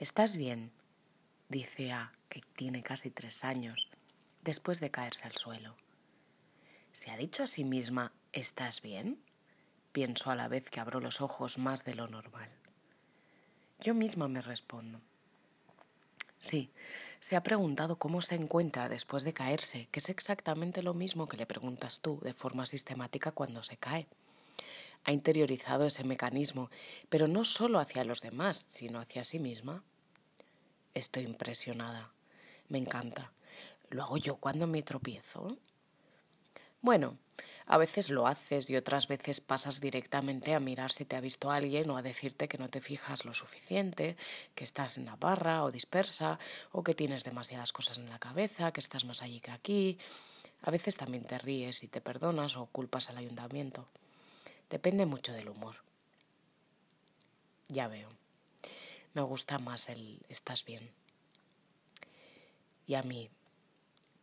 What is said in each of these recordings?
¿Estás bien? dice A, que tiene casi tres años, después de caerse al suelo. ¿Se ha dicho a sí misma ¿estás bien? Pienso a la vez que abro los ojos más de lo normal. Yo misma me respondo. Sí, se ha preguntado cómo se encuentra después de caerse, que es exactamente lo mismo que le preguntas tú de forma sistemática cuando se cae. Ha interiorizado ese mecanismo, pero no solo hacia los demás, sino hacia sí misma. Estoy impresionada. Me encanta. ¿Lo hago yo cuando me tropiezo? Bueno, a veces lo haces y otras veces pasas directamente a mirar si te ha visto alguien o a decirte que no te fijas lo suficiente, que estás en la barra o dispersa o que tienes demasiadas cosas en la cabeza, que estás más allí que aquí. A veces también te ríes y te perdonas o culpas al ayuntamiento. Depende mucho del humor. Ya veo. Me gusta más el estás bien. Y a mí.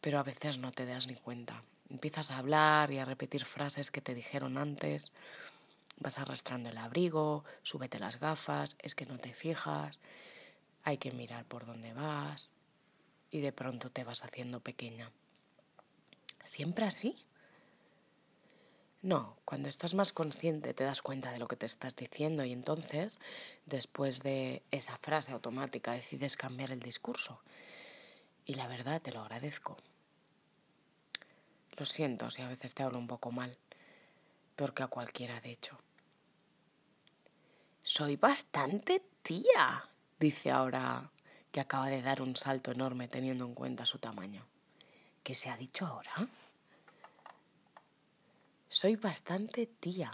Pero a veces no te das ni cuenta. Empiezas a hablar y a repetir frases que te dijeron antes. Vas arrastrando el abrigo, súbete las gafas, es que no te fijas, hay que mirar por dónde vas y de pronto te vas haciendo pequeña. ¿Siempre así? No, cuando estás más consciente te das cuenta de lo que te estás diciendo y entonces, después de esa frase automática, decides cambiar el discurso. Y la verdad te lo agradezco. Lo siento si a veces te hablo un poco mal, peor que a cualquiera, de hecho. Soy bastante tía, dice ahora que acaba de dar un salto enorme teniendo en cuenta su tamaño. ¿Qué se ha dicho ahora? Soy bastante tía.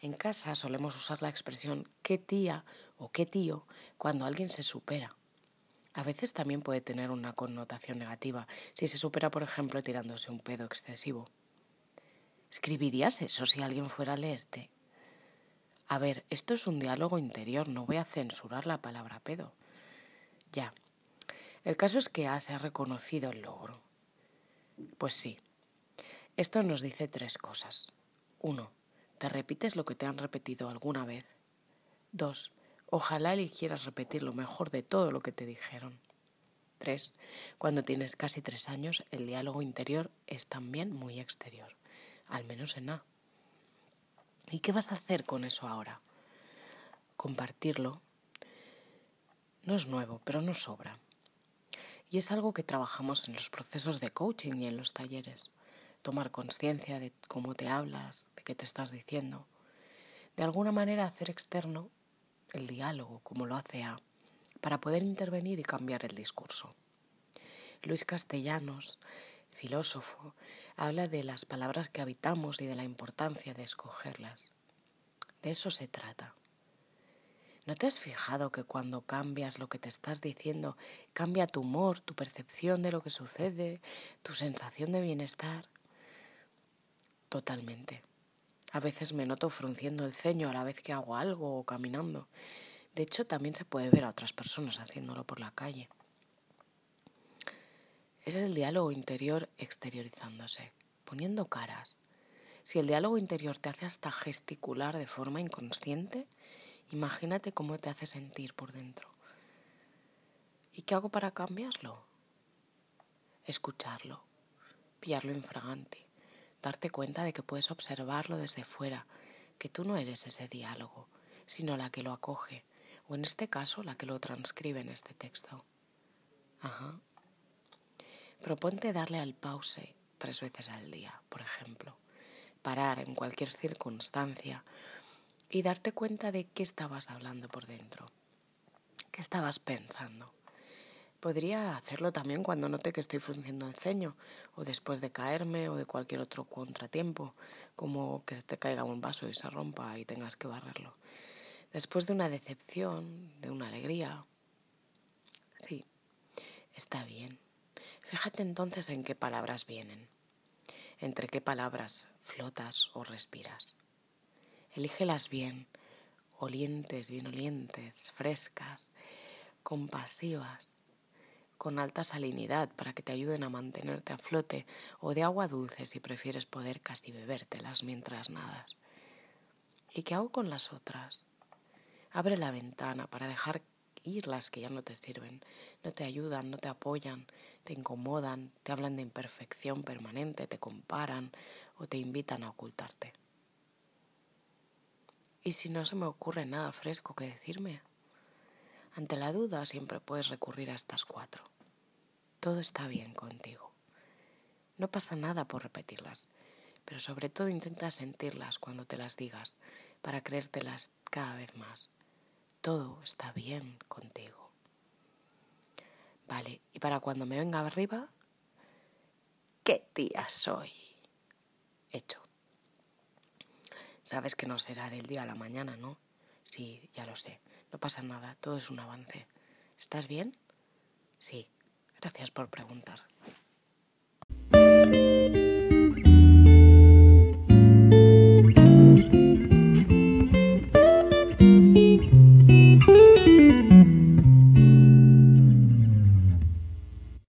En casa solemos usar la expresión qué tía o qué tío cuando alguien se supera a veces también puede tener una connotación negativa si se supera, por ejemplo, tirándose un pedo excesivo. ¿Escribirías eso si alguien fuera a leerte? A ver, esto es un diálogo interior, no voy a censurar la palabra pedo. Ya. El caso es que A se ha reconocido el logro. Pues sí. Esto nos dice tres cosas. Uno, te repites lo que te han repetido alguna vez. Dos, Ojalá eligieras repetir lo mejor de todo lo que te dijeron. 3. Cuando tienes casi tres años, el diálogo interior es también muy exterior, al menos en A. ¿Y qué vas a hacer con eso ahora? Compartirlo no es nuevo, pero no sobra. Y es algo que trabajamos en los procesos de coaching y en los talleres. Tomar conciencia de cómo te hablas, de qué te estás diciendo. De alguna manera hacer externo el diálogo, como lo hace A, para poder intervenir y cambiar el discurso. Luis Castellanos, filósofo, habla de las palabras que habitamos y de la importancia de escogerlas. De eso se trata. ¿No te has fijado que cuando cambias lo que te estás diciendo, cambia tu humor, tu percepción de lo que sucede, tu sensación de bienestar? Totalmente. A veces me noto frunciendo el ceño a la vez que hago algo o caminando. De hecho, también se puede ver a otras personas haciéndolo por la calle. Es el diálogo interior exteriorizándose, poniendo caras. Si el diálogo interior te hace hasta gesticular de forma inconsciente, imagínate cómo te hace sentir por dentro. ¿Y qué hago para cambiarlo? Escucharlo, pillarlo infragante darte cuenta de que puedes observarlo desde fuera, que tú no eres ese diálogo, sino la que lo acoge, o en este caso la que lo transcribe en este texto. Ajá. Proponte darle al pause tres veces al día, por ejemplo. Parar en cualquier circunstancia y darte cuenta de qué estabas hablando por dentro, qué estabas pensando. Podría hacerlo también cuando note que estoy frunciendo el ceño, o después de caerme, o de cualquier otro contratiempo, como que se te caiga un vaso y se rompa y tengas que barrerlo. Después de una decepción, de una alegría. Sí, está bien. Fíjate entonces en qué palabras vienen, entre qué palabras flotas o respiras. Elígelas bien, olientes, bien olientes, frescas, compasivas, con alta salinidad para que te ayuden a mantenerte a flote o de agua dulce si prefieres poder casi bebértelas mientras nadas. ¿Y qué hago con las otras? Abre la ventana para dejar seguir las que ya no te sirven, no te ayudan, no te apoyan, te incomodan, te hablan de imperfección permanente, te comparan o te invitan a ocultarte. ¿Y si no se me ocurre nada fresco que decirme? Ante la duda siempre puedes recurrir a estas cuatro. Todo está bien contigo. No pasa nada por repetirlas, pero sobre todo intenta sentirlas cuando te las digas para creértelas cada vez más. Todo está bien contigo. Vale, y para cuando me venga arriba, ¿qué tía soy? Hecho. Sabes que no será del día a la mañana, ¿no? Sí, ya lo sé. No pasa nada, todo es un avance. ¿Estás bien? Sí. Gracias por preguntar.